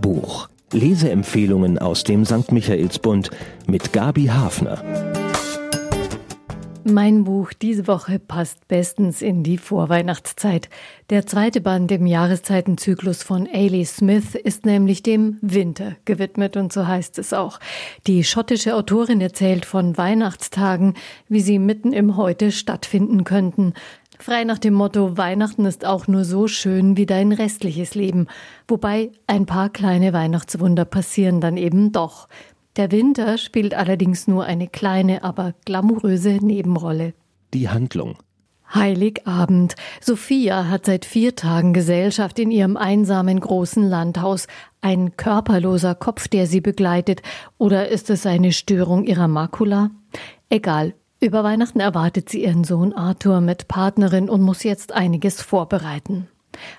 Buch. Leseempfehlungen aus dem St. Michaelsbund mit Gabi Hafner. Mein Buch diese Woche passt bestens in die Vorweihnachtszeit. Der zweite Band im Jahreszeitenzyklus von Ailey Smith ist nämlich dem Winter gewidmet und so heißt es auch. Die schottische Autorin erzählt von Weihnachtstagen, wie sie mitten im Heute stattfinden könnten. Frei nach dem Motto Weihnachten ist auch nur so schön wie dein restliches Leben. Wobei ein paar kleine Weihnachtswunder passieren dann eben doch. Der Winter spielt allerdings nur eine kleine, aber glamouröse Nebenrolle. Die Handlung. Heiligabend. Sophia hat seit vier Tagen Gesellschaft in ihrem einsamen großen Landhaus. Ein körperloser Kopf, der sie begleitet. Oder ist es eine Störung ihrer Makula? Egal, über Weihnachten erwartet sie ihren Sohn Arthur mit Partnerin und muss jetzt einiges vorbereiten.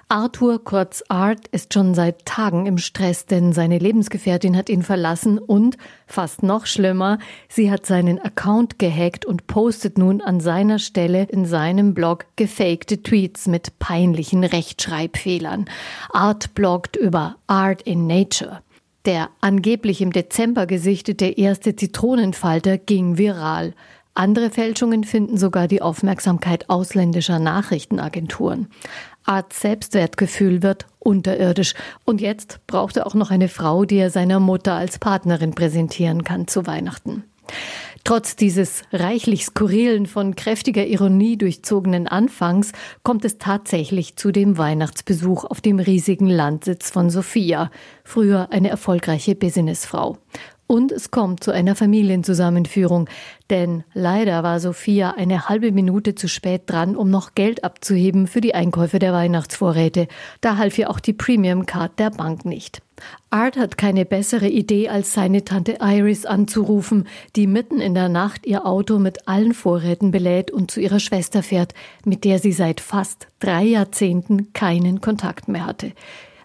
Arthur, kurz Art, ist schon seit Tagen im Stress, denn seine Lebensgefährtin hat ihn verlassen und, fast noch schlimmer, sie hat seinen Account gehackt und postet nun an seiner Stelle in seinem Blog gefakte Tweets mit peinlichen Rechtschreibfehlern. Art bloggt über Art in Nature. Der angeblich im Dezember gesichtete erste Zitronenfalter ging viral. Andere Fälschungen finden sogar die Aufmerksamkeit ausländischer Nachrichtenagenturen. Art Selbstwertgefühl wird unterirdisch. Und jetzt braucht er auch noch eine Frau, die er seiner Mutter als Partnerin präsentieren kann zu Weihnachten. Trotz dieses reichlich skurrilen, von kräftiger Ironie durchzogenen Anfangs kommt es tatsächlich zu dem Weihnachtsbesuch auf dem riesigen Landsitz von Sophia, früher eine erfolgreiche Businessfrau. Und es kommt zu einer Familienzusammenführung, denn leider war Sophia eine halbe Minute zu spät dran, um noch Geld abzuheben für die Einkäufe der Weihnachtsvorräte. Da half ihr auch die Premium Card der Bank nicht. Art hat keine bessere Idee, als seine Tante Iris anzurufen, die mitten in der Nacht ihr Auto mit allen Vorräten belädt und zu ihrer Schwester fährt, mit der sie seit fast drei Jahrzehnten keinen Kontakt mehr hatte.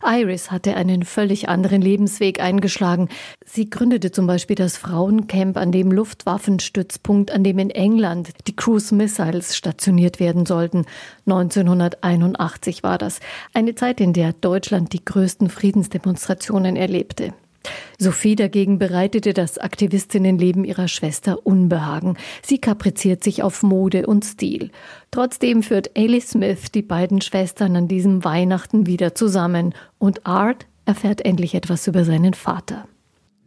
Iris hatte einen völlig anderen Lebensweg eingeschlagen. Sie gründete zum Beispiel das Frauencamp an dem Luftwaffenstützpunkt, an dem in England die Cruise Missiles stationiert werden sollten. 1981 war das. Eine Zeit, in der Deutschland die größten Friedensdemonstrationen erlebte. Sophie dagegen bereitete das Aktivistinnenleben ihrer Schwester Unbehagen. Sie kapriziert sich auf Mode und Stil. Trotzdem führt Ailey Smith die beiden Schwestern an diesem Weihnachten wieder zusammen und Art erfährt endlich etwas über seinen Vater.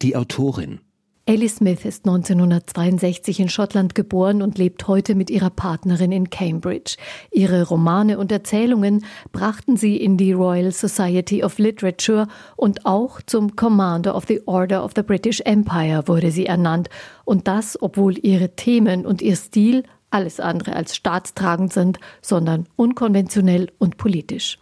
Die Autorin Ellie Smith ist 1962 in Schottland geboren und lebt heute mit ihrer Partnerin in Cambridge. Ihre Romane und Erzählungen brachten sie in die Royal Society of Literature und auch zum Commander of the Order of the British Empire wurde sie ernannt. Und das, obwohl ihre Themen und ihr Stil alles andere als staatstragend sind, sondern unkonventionell und politisch.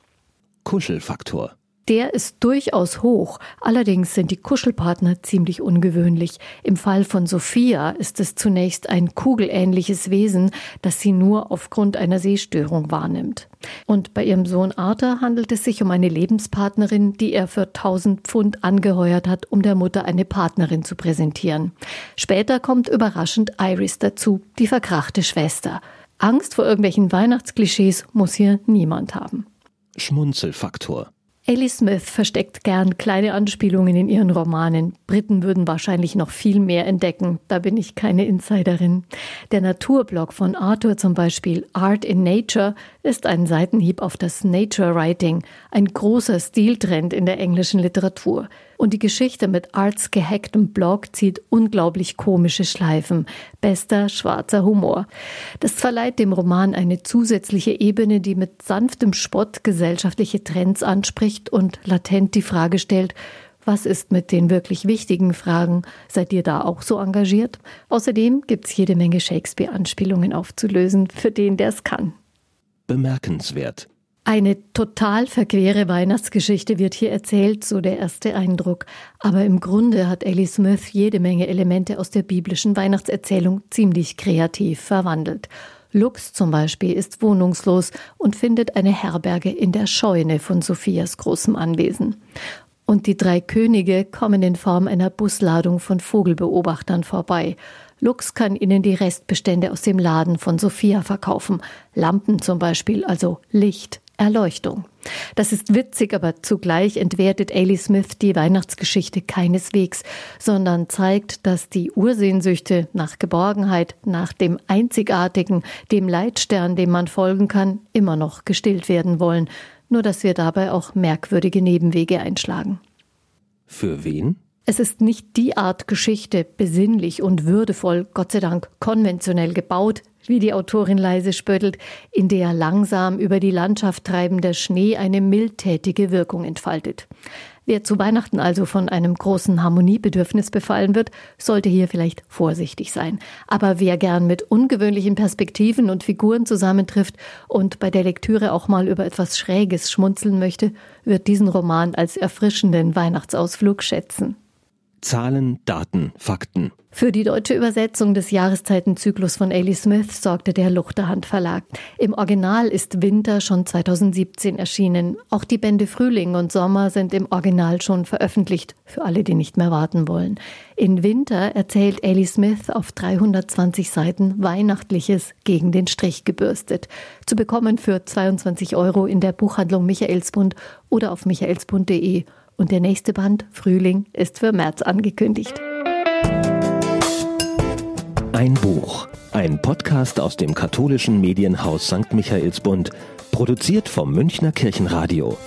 Kuschelfaktor der ist durchaus hoch, allerdings sind die Kuschelpartner ziemlich ungewöhnlich. Im Fall von Sophia ist es zunächst ein kugelähnliches Wesen, das sie nur aufgrund einer Sehstörung wahrnimmt. Und bei ihrem Sohn Arthur handelt es sich um eine Lebenspartnerin, die er für 1000 Pfund angeheuert hat, um der Mutter eine Partnerin zu präsentieren. Später kommt überraschend Iris dazu, die verkrachte Schwester. Angst vor irgendwelchen Weihnachtsklischees muss hier niemand haben. Schmunzelfaktor Ellie Smith versteckt gern kleine Anspielungen in ihren Romanen. Briten würden wahrscheinlich noch viel mehr entdecken. Da bin ich keine Insiderin. Der Naturblog von Arthur zum Beispiel, Art in Nature, ist ein Seitenhieb auf das Nature Writing, ein großer Stiltrend in der englischen Literatur. Und die Geschichte mit Arts gehacktem Blog zieht unglaublich komische Schleifen. Bester schwarzer Humor. Das verleiht dem Roman eine zusätzliche Ebene, die mit sanftem Spott gesellschaftliche Trends anspricht und latent die Frage stellt, was ist mit den wirklich wichtigen Fragen? Seid ihr da auch so engagiert? Außerdem gibt's jede Menge Shakespeare-Anspielungen aufzulösen, für den, der es kann. Bemerkenswert. Eine total verquere Weihnachtsgeschichte wird hier erzählt, so der erste Eindruck. Aber im Grunde hat Ellie Smith jede Menge Elemente aus der biblischen Weihnachtserzählung ziemlich kreativ verwandelt. Lux zum Beispiel ist wohnungslos und findet eine Herberge in der Scheune von Sophias großem Anwesen. Und die drei Könige kommen in Form einer Busladung von Vogelbeobachtern vorbei. Lux kann ihnen die Restbestände aus dem Laden von Sophia verkaufen. Lampen zum Beispiel, also Licht, Erleuchtung. Das ist witzig, aber zugleich entwertet Ailey Smith die Weihnachtsgeschichte keineswegs, sondern zeigt, dass die Ursehnsüchte nach Geborgenheit, nach dem Einzigartigen, dem Leitstern, dem man folgen kann, immer noch gestillt werden wollen, nur dass wir dabei auch merkwürdige Nebenwege einschlagen. Für wen? Es ist nicht die Art Geschichte, besinnlich und würdevoll, Gott sei Dank konventionell gebaut, wie die Autorin leise spöttelt, in der langsam über die Landschaft treibender Schnee eine mildtätige Wirkung entfaltet. Wer zu Weihnachten also von einem großen Harmoniebedürfnis befallen wird, sollte hier vielleicht vorsichtig sein. Aber wer gern mit ungewöhnlichen Perspektiven und Figuren zusammentrifft und bei der Lektüre auch mal über etwas Schräges schmunzeln möchte, wird diesen Roman als erfrischenden Weihnachtsausflug schätzen. Zahlen, Daten, Fakten. Für die deutsche Übersetzung des Jahreszeitenzyklus von Ailey Smith sorgte der Luchterhand Verlag. Im Original ist Winter schon 2017 erschienen. Auch die Bände Frühling und Sommer sind im Original schon veröffentlicht, für alle, die nicht mehr warten wollen. In Winter erzählt Ailey Smith auf 320 Seiten Weihnachtliches gegen den Strich gebürstet. Zu bekommen für 22 Euro in der Buchhandlung Michaelsbund oder auf michaelsbund.de und der nächste Band, Frühling, ist für März angekündigt. Ein Buch. Ein Podcast aus dem katholischen Medienhaus St. Michaelsbund. Produziert vom Münchner Kirchenradio.